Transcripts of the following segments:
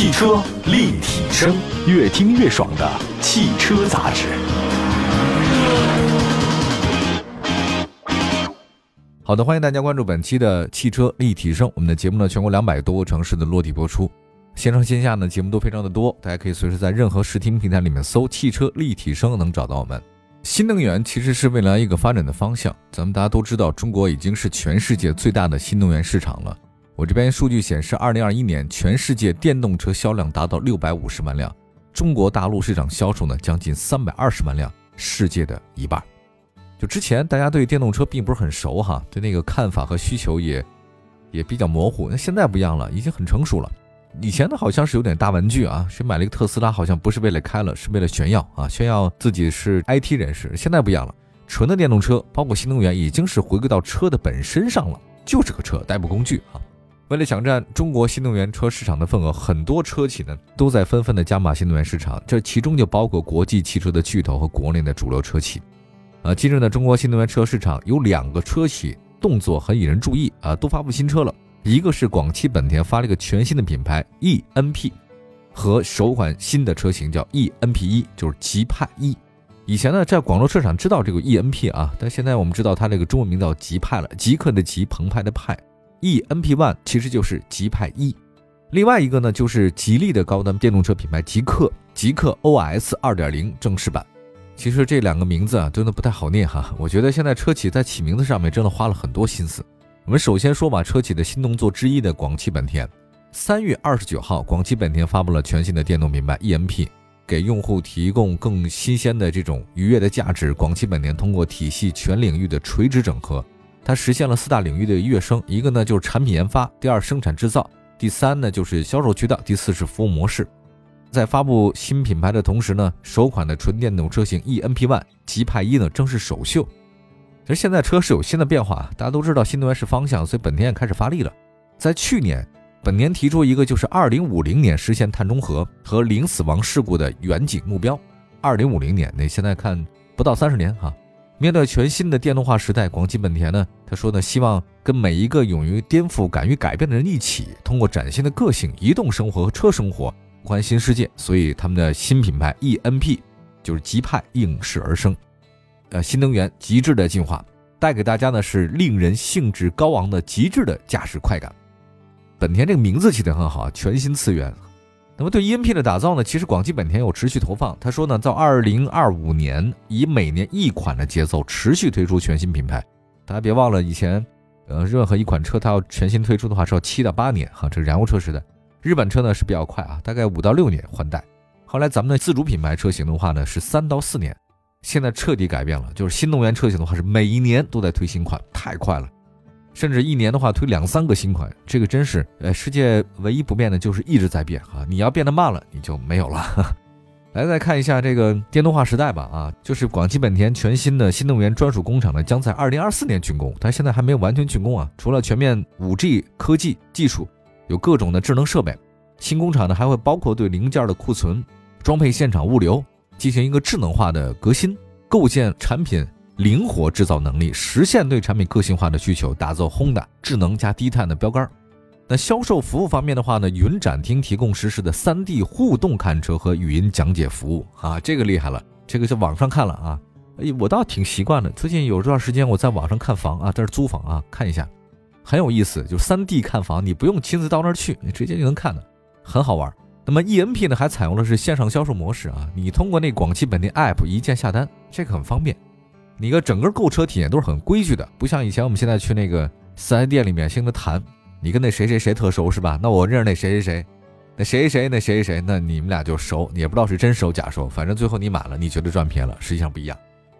汽车立体声，越听越爽的汽车杂志。好的，欢迎大家关注本期的汽车立体声。我们的节目呢，全国两百多个城市的落地播出，线上线下呢节目都非常的多，大家可以随时在任何视听平台里面搜“汽车立体声”能找到我们。新能源其实是未来一个发展的方向，咱们大家都知道，中国已经是全世界最大的新能源市场了。我这边数据显示，二零二一年全世界电动车销量达到六百五十万辆，中国大陆市场销售呢将近三百二十万辆，世界的一半。就之前大家对电动车并不是很熟哈，对那个看法和需求也也比较模糊。那现在不一样了，已经很成熟了。以前呢好像是有点大玩具啊，谁买了一个特斯拉，好像不是为了开了，是为了炫耀啊，炫耀自己是 IT 人士。现在不一样了，纯的电动车，包括新能源，已经是回归到车的本身上了，就是个车，代步工具啊。为了抢占中国新能源车市场的份额，很多车企呢都在纷纷的加码新能源市场，这其中就包括国际汽车的巨头和国内的主流车企。啊，近日呢，中国新能源车市场有两个车企动作很引人注意啊，都发布新车了。一个是广汽本田发了一个全新的品牌 eNP，和首款新的车型叫 eNP 一，就是极派一。以前呢，在广州车厂知道这个 eNP 啊，但现在我们知道它这个中文名叫极派了，极客的极，澎湃的派。E n p One 其实就是极派一，另外一个呢就是吉利的高端电动车品牌极氪，极氪 OS 二点零正式版。其实这两个名字啊，真的不太好念哈。我觉得现在车企在起名字上面真的花了很多心思。我们首先说吧，车企的新动作之一的广汽本田，三月二十九号，广汽本田发布了全新的电动品牌 e n p 给用户提供更新鲜的这种愉悦的价值。广汽本田通过体系全领域的垂直整合。它实现了四大领域的跃升，一个呢就是产品研发，第二生产制造，第三呢就是销售渠道，第四是服务模式。在发布新品牌的同时呢，首款的纯电动车型 eNP One 极派一呢正式首秀。其实现在车是有新的变化，大家都知道新能源是方向，所以本田也开始发力了。在去年，本田提出一个就是二零五零年实现碳中和和零死亡事故的远景目标。二零五零年，那现在看不到三十年哈。面对全新的电动化时代，广汽本田呢，他说呢，希望跟每一个勇于颠覆、敢于改变的人一起，通过崭新的个性、移动生活和车生活，欢新世界。所以他们的新品牌 eNP 就是极派应势而生，呃，新能源极致的进化，带给大家呢是令人兴致高昂的极致的驾驶快感。本田这个名字起得很好啊，全新次元。那么对 eNP 的打造呢，其实广汽本田有持续投放。他说呢，到二零二五年，以每年一款的节奏持续推出全新品牌。大家别忘了，以前，呃，任何一款车它要全新推出的话是要七到八年哈，这燃油车时代。日本车呢是比较快啊，大概五到六年换代。后来咱们的自主品牌车型的话呢是三到四年，现在彻底改变了，就是新能源车型的话是每一年都在推新款，太快了。甚至一年的话推两三个新款，这个真是，呃，世界唯一不变的就是一直在变啊！你要变得慢了，你就没有了。来，再看一下这个电动化时代吧，啊，就是广汽本田全新的新能源专属工厂呢，将在二零二四年竣工，但现在还没有完全竣工啊。除了全面五 G 科技技术，有各种的智能设备，新工厂呢还会包括对零件的库存、装配现场物流进行一个智能化的革新，构建产品。灵活制造能力，实现对产品个性化的需求，打造 Honda 智能加低碳的标杆。那销售服务方面的话呢，云展厅提供实时的 3D 互动看车和语音讲解服务啊，这个厉害了，这个在网上看了啊，哎，我倒挺习惯的。最近有段时间我在网上看房啊，在这租房啊，看一下，很有意思，就 3D 看房，你不用亲自到那儿去，你直接就能看的，很好玩。那么 eNP 呢，还采用的是线上销售模式啊，你通过那广汽本田 App 一键下单，这个很方便。你个整个购车体验都是很规矩的，不像以前我们现在去那个四 S 店里面，先跟谈，你跟那谁谁谁特熟是吧？那我认识那谁谁谁，那谁谁谁那谁谁谁，那你们俩就熟，也不知道是真熟假熟，反正最后你买了，你觉得赚便宜了，实际上不一样。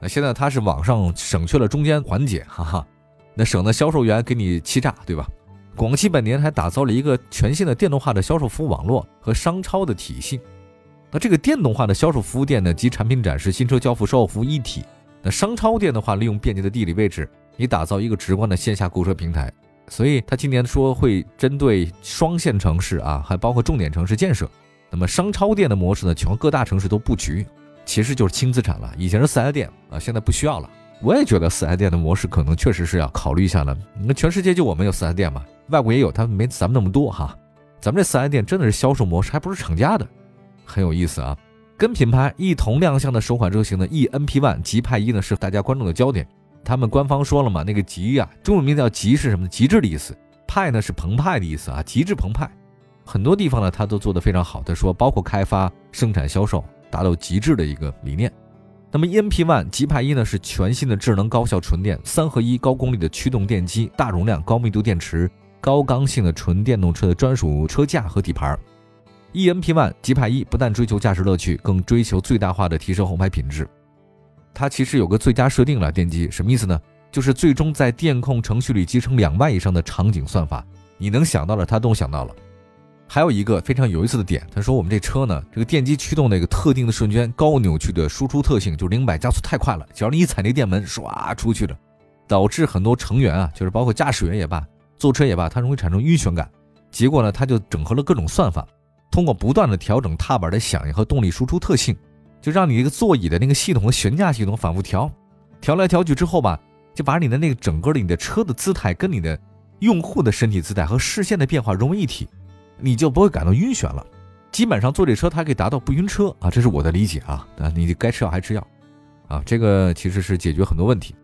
那现在它是网上省去了中间环节，哈哈，那省得销售员给你欺诈，对吧？广汽本田还打造了一个全新的电动化的销售服务网络和商超的体系。那这个电动化的销售服务店呢，及产品展示、新车交付、售后服务一体。那商超店的话，利用便捷的地理位置，你打造一个直观的线下购车平台。所以他今年说会针对双线城市啊，还包括重点城市建设。那么商超店的模式呢，全国各大城市都布局，其实就是轻资产了。以前是四 S 店啊，现在不需要了。我也觉得四 S 店的模式可能确实是要考虑一下了。那全世界就我们有四 S 店嘛，外国也有，他们没咱们那么多哈。咱们这四 S 店真的是销售模式，还不是厂家的，很有意思啊。跟品牌一同亮相的首款车型的 e n p One 极派一呢，是大家关注的焦点。他们官方说了嘛，那个极呀，中文名叫极是什么？极致的意思。派呢是澎湃的意思啊，极致澎湃。很多地方呢，它都做得非常好。他说，包括开发、生产、销售，达到极致的一个理念。那么 e n p One 极派一呢，是全新的智能高效纯电三合一高功率的驱动电机，大容量高密度电池。高刚性的纯电动车的专属车架和底盘，e n p One 极派一不但追求驾驶乐趣，更追求最大化的提升后排品质。它其实有个最佳设定了，电机什么意思呢？就是最终在电控程序里集成两万以上的场景算法，你能想到的它都想到了。还有一个非常有意思的点，他说我们这车呢，这个电机驱动那个特定的瞬间高扭曲的输出特性，就零百加速太快了，只要你一踩那电门，唰出去了，导致很多成员啊，就是包括驾驶员也罢。坐车也罢，它容易产生晕眩感。结果呢，它就整合了各种算法，通过不断的调整踏板的响应和动力输出特性，就让你这个座椅的那个系统和悬架系统反复调，调来调去之后吧，就把你的那个整个的你的车的姿态跟你的用户的身体姿态和视线的变化融为一体，你就不会感到晕眩了。基本上坐这车它可以达到不晕车啊，这是我的理解啊。啊，你该吃药还吃药啊，这个其实是解决很多问题。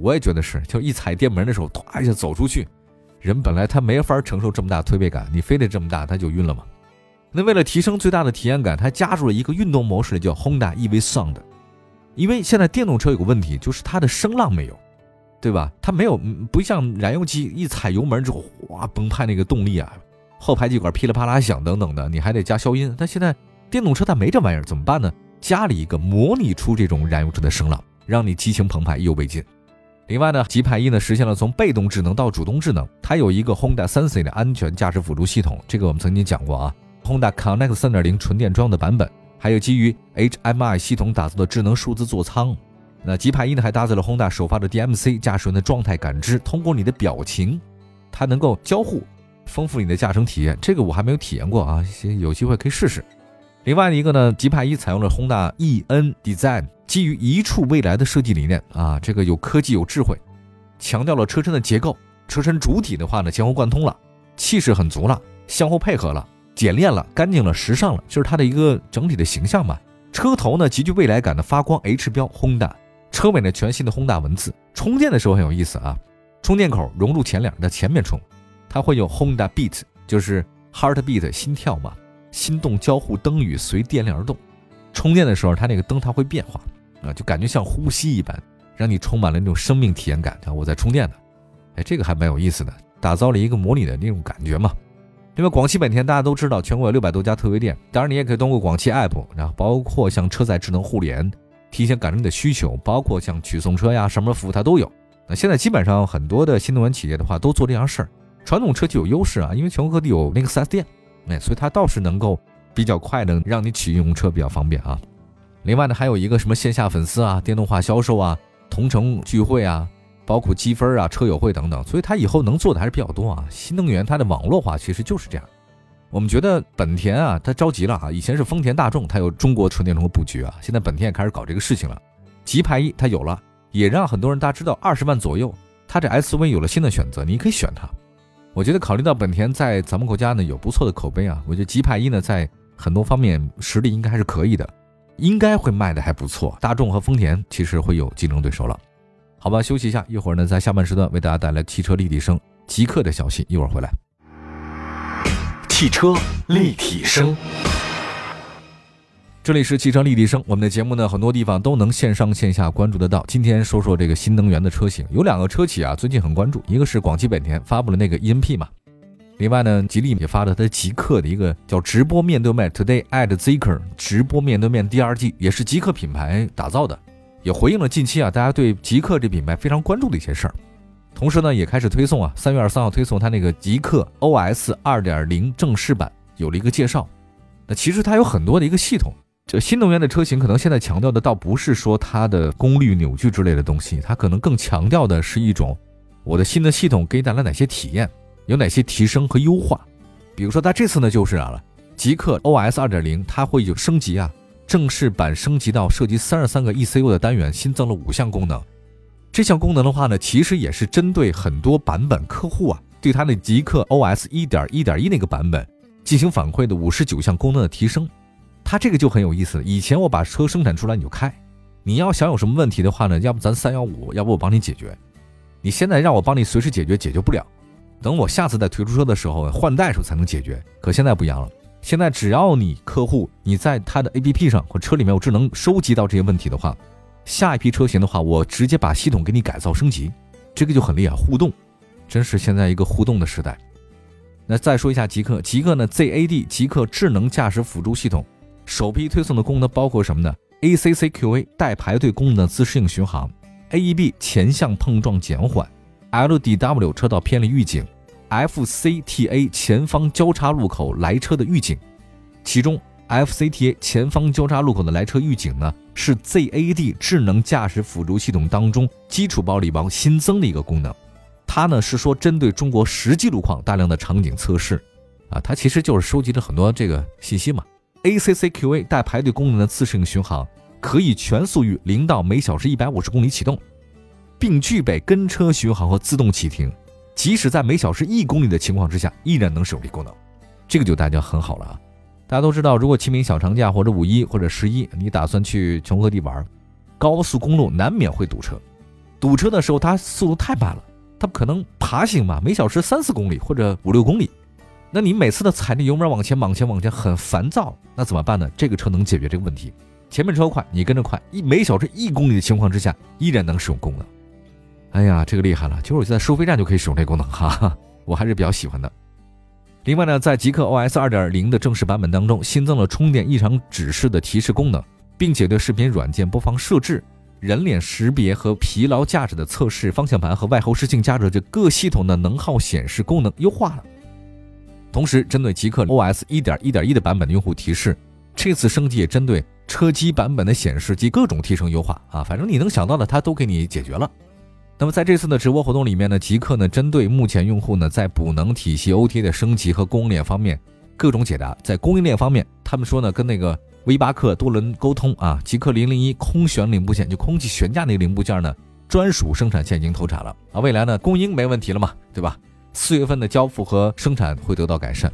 我也觉得是，就一踩电门的时候，唰一下走出去。人本来他没法承受这么大推背感，你非得这么大，他就晕了吗？那为了提升最大的体验感，它加入了一个运动模式，叫 Honda EV Sound。因为现在电动车有个问题，就是它的声浪没有，对吧？它没有，不像燃油机一踩油门之后，哗澎湃那个动力啊，后排气管噼里啪啦响等等的，你还得加消音。但现在电动车它没这玩意儿，怎么办呢？加了一个模拟出这种燃油车的声浪，让你激情澎湃，意犹未尽。另外呢，极派一呢实现了从被动智能到主动智能，它有一个 Honda Sense 的安全驾驶辅助系统，这个我们曾经讲过啊。Honda Connect 3.0纯电装的版本，还有基于 HMI 系统打造的智能数字座舱。那极派一呢还搭载了 Honda 首发的 DMC 驾驶员的状态感知，通过你的表情，它能够交互，丰富你的驾乘体验。这个我还没有体验过啊，有机会可以试试。另外一个呢，极派一采用了 Honda EN Design。基于一处未来的设计理念啊，这个有科技有智慧，强调了车身的结构，车身主体的话呢前后贯通了，气势很足了，相互配合了，简练了，干净了，时尚了，就是它的一个整体的形象嘛。车头呢极具未来感的发光 H 标 Honda，车尾呢全新的 Honda 文字。充电的时候很有意思啊，充电口融入前脸，在前面充，它会有 Honda Beat，就是 Heart Beat 心跳嘛，心动交互灯语随电量而动。充电的时候它那个灯它会变化。啊，就感觉像呼吸一般，让你充满了那种生命体验感。啊，我在充电呢，哎，这个还蛮有意思的，打造了一个模拟的那种感觉嘛。因为，广汽本田大家都知道，全国有六百多家特约店，当然你也可以通过广汽 app，然后包括像车载智能互联，提前感知你的需求，包括像取送车呀什么服务它都有。那现在基本上很多的新能源企业的话都做这样事儿，传统车企有优势啊，因为全国各地有那个 4S 店，哎，所以它倒是能够比较快的让你取用车比较方便啊。另外呢，还有一个什么线下粉丝啊、电动化销售啊、同城聚会啊，包括积分啊、车友会等等，所以它以后能做的还是比较多啊。新能源它的网络化其实就是这样。我们觉得本田啊，它着急了啊。以前是丰田、大众，它有中国纯电动的布局啊，现在本田也开始搞这个事情了。极派一它有了，也让很多人大家知道，二十万左右，它这 SUV 有了新的选择，你可以选它。我觉得考虑到本田在咱们国家呢有不错的口碑啊，我觉得极派一呢在很多方面实力应该还是可以的。应该会卖的还不错，大众和丰田其实会有竞争对手了，好吧，休息一下，一会儿呢，在下半时段为大家带来汽车立体声极客的消息，一会儿回来。汽车立体声，这里是汽车立体声，我们的节目呢，很多地方都能线上线下关注得到。今天说说这个新能源的车型，有两个车企啊，最近很关注，一个是广汽本田发布了那个 ENP 嘛。另外呢，吉利也发了它极客的一个叫直播面对面 Today at Zeekr 直播面对面第二季，也是极客品牌打造的，也回应了近期啊大家对极客这品牌非常关注的一些事儿。同时呢，也开始推送啊，三月二十三号推送它那个极客 OS 二点零正式版有了一个介绍。那其实它有很多的一个系统，这新能源的车型可能现在强调的倒不是说它的功率、扭矩之类的东西，它可能更强调的是一种我的新的系统给你带来哪些体验。有哪些提升和优化？比如说，它这次呢就是啊了，极客 OS 二点零，它会有升级啊，正式版升级到涉及三十三个 ECU 的单元，新增了五项功能。这项功能的话呢，其实也是针对很多版本客户啊，对它的极客 OS 一点一点一那个版本进行反馈的五十九项功能的提升。它这个就很有意思了。以前我把车生产出来你就开，你要想有什么问题的话呢，要不咱三幺五，要不我帮你解决。你现在让我帮你随时解决，解决不了。等我下次再推出车的时候，换代时候才能解决。可现在不一样了，现在只要你客户你在他的 APP 上或车里面有智能收集到这些问题的话，下一批车型的话，我直接把系统给你改造升级，这个就很厉害，互动，真是现在一个互动的时代。那再说一下极客，极客呢 ZAD 极客智能驾驶辅助系统，首批推送的功能包括什么呢？ACCQA 带排队功能的自适应巡航。AEB 前向碰撞减缓，LDW 车道偏离预警，FCTA 前方交叉路口来车的预警。其中 FCTA 前方交叉路口的来车预警呢，是 ZAD 智能驾驶辅助系统当中基础包里边新增的一个功能。它呢是说针对中国实际路况大量的场景测试，啊，它其实就是收集了很多这个信息嘛。ACCQA 带排队功能的自适应巡航。可以全速域零到每小时一百五十公里启动，并具备跟车巡航和自动启停，即使在每小时一公里的情况之下，依然能使用这功能。这个就大家很好了啊！大家都知道，如果清明小长假或者五一或者十一，你打算去全国各地玩，高速公路难免会堵车。堵车的时候，它速度太慢了，它不可能爬行嘛，每小时三四公里或者五六公里，那你每次的踩着油门往前往前往前，很烦躁，那怎么办呢？这个车能解决这个问题。前面车快，你跟着快，一每小时一公里的情况之下，依然能使用功能。哎呀，这个厉害了！就是我在收费站就可以使用这功能，哈哈，我还是比较喜欢的。另外呢，在极客 OS 二点零的正式版本当中，新增了充电异常指示的提示功能，并且对视频软件播放设置、人脸识别和疲劳驾驶的测试、方向盘和外后视镜加热这各系统的能耗显示功能优化了。同时，针对极客 OS 一点一点一的版本的用户提示，这次升级也针对。车机版本的显示及各种提升优化啊，反正你能想到的，它都给你解决了。那么在这次的直播活动里面呢，极客呢针对目前用户呢在补能体系 OTA 的升级和供应链方面各种解答。在供应链方面，他们说呢跟那个 V 八克多轮沟通啊，极客零零一空悬零部件就空气悬架那个零部件呢专属生产线已经投产了啊，未来呢供应没问题了嘛，对吧？四月份的交付和生产会得到改善。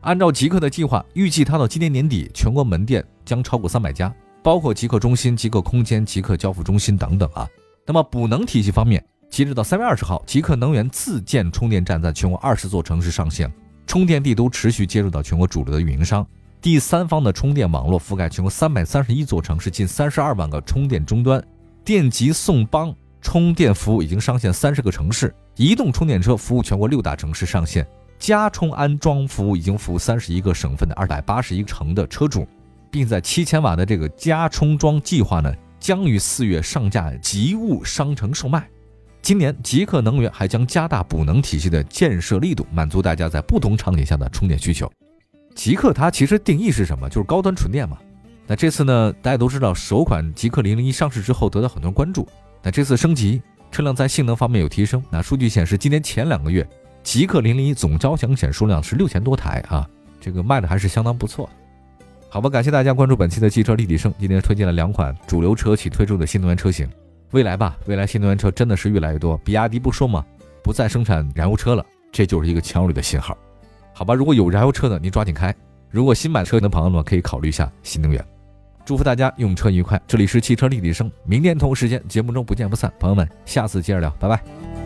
按照极客的计划，预计它到今年年底，全国门店将超过三百家，包括极客中心、极客空间、极客交付中心等等啊。那么补能体系方面，截止到三月二十号，极客能源自建充电站在全国二十座城市上线，充电地都持续接入到全国主流的运营商，第三方的充电网络覆盖全国三百三十一座城市，近三十二万个充电终端，电极送帮充电服务已经上线三十个城市，移动充电车服务全国六大城市上线。加充安装服务已经服务三十一个省份的二百八十一城的车主，并在七千瓦的这个加充装计划呢，将于四月上架极物商城售卖。今年极客能源还将加大补能体系的建设力度，满足大家在不同场景下的充电需求。极客它其实定义是什么？就是高端纯电嘛。那这次呢，大家都知道首款极客零零一上市之后得到很多关注。那这次升级，车辆在性能方面有提升。那数据显示，今年前两个月。极客零零一总交强险数量是六千多台啊，这个卖的还是相当不错的。好吧，感谢大家关注本期的汽车立体声。今天推荐了两款主流车企推出的新能源车型，未来吧，未来新能源车真的是越来越多。比亚迪不说嘛，不再生产燃油车了，这就是一个强有力的信号。好吧，如果有燃油车的，您抓紧开；如果新买车的朋友们，可以考虑一下新能源。祝福大家用车愉快。这里是汽车立体声，明天同一时间节目中不见不散。朋友们，下次接着聊，拜拜。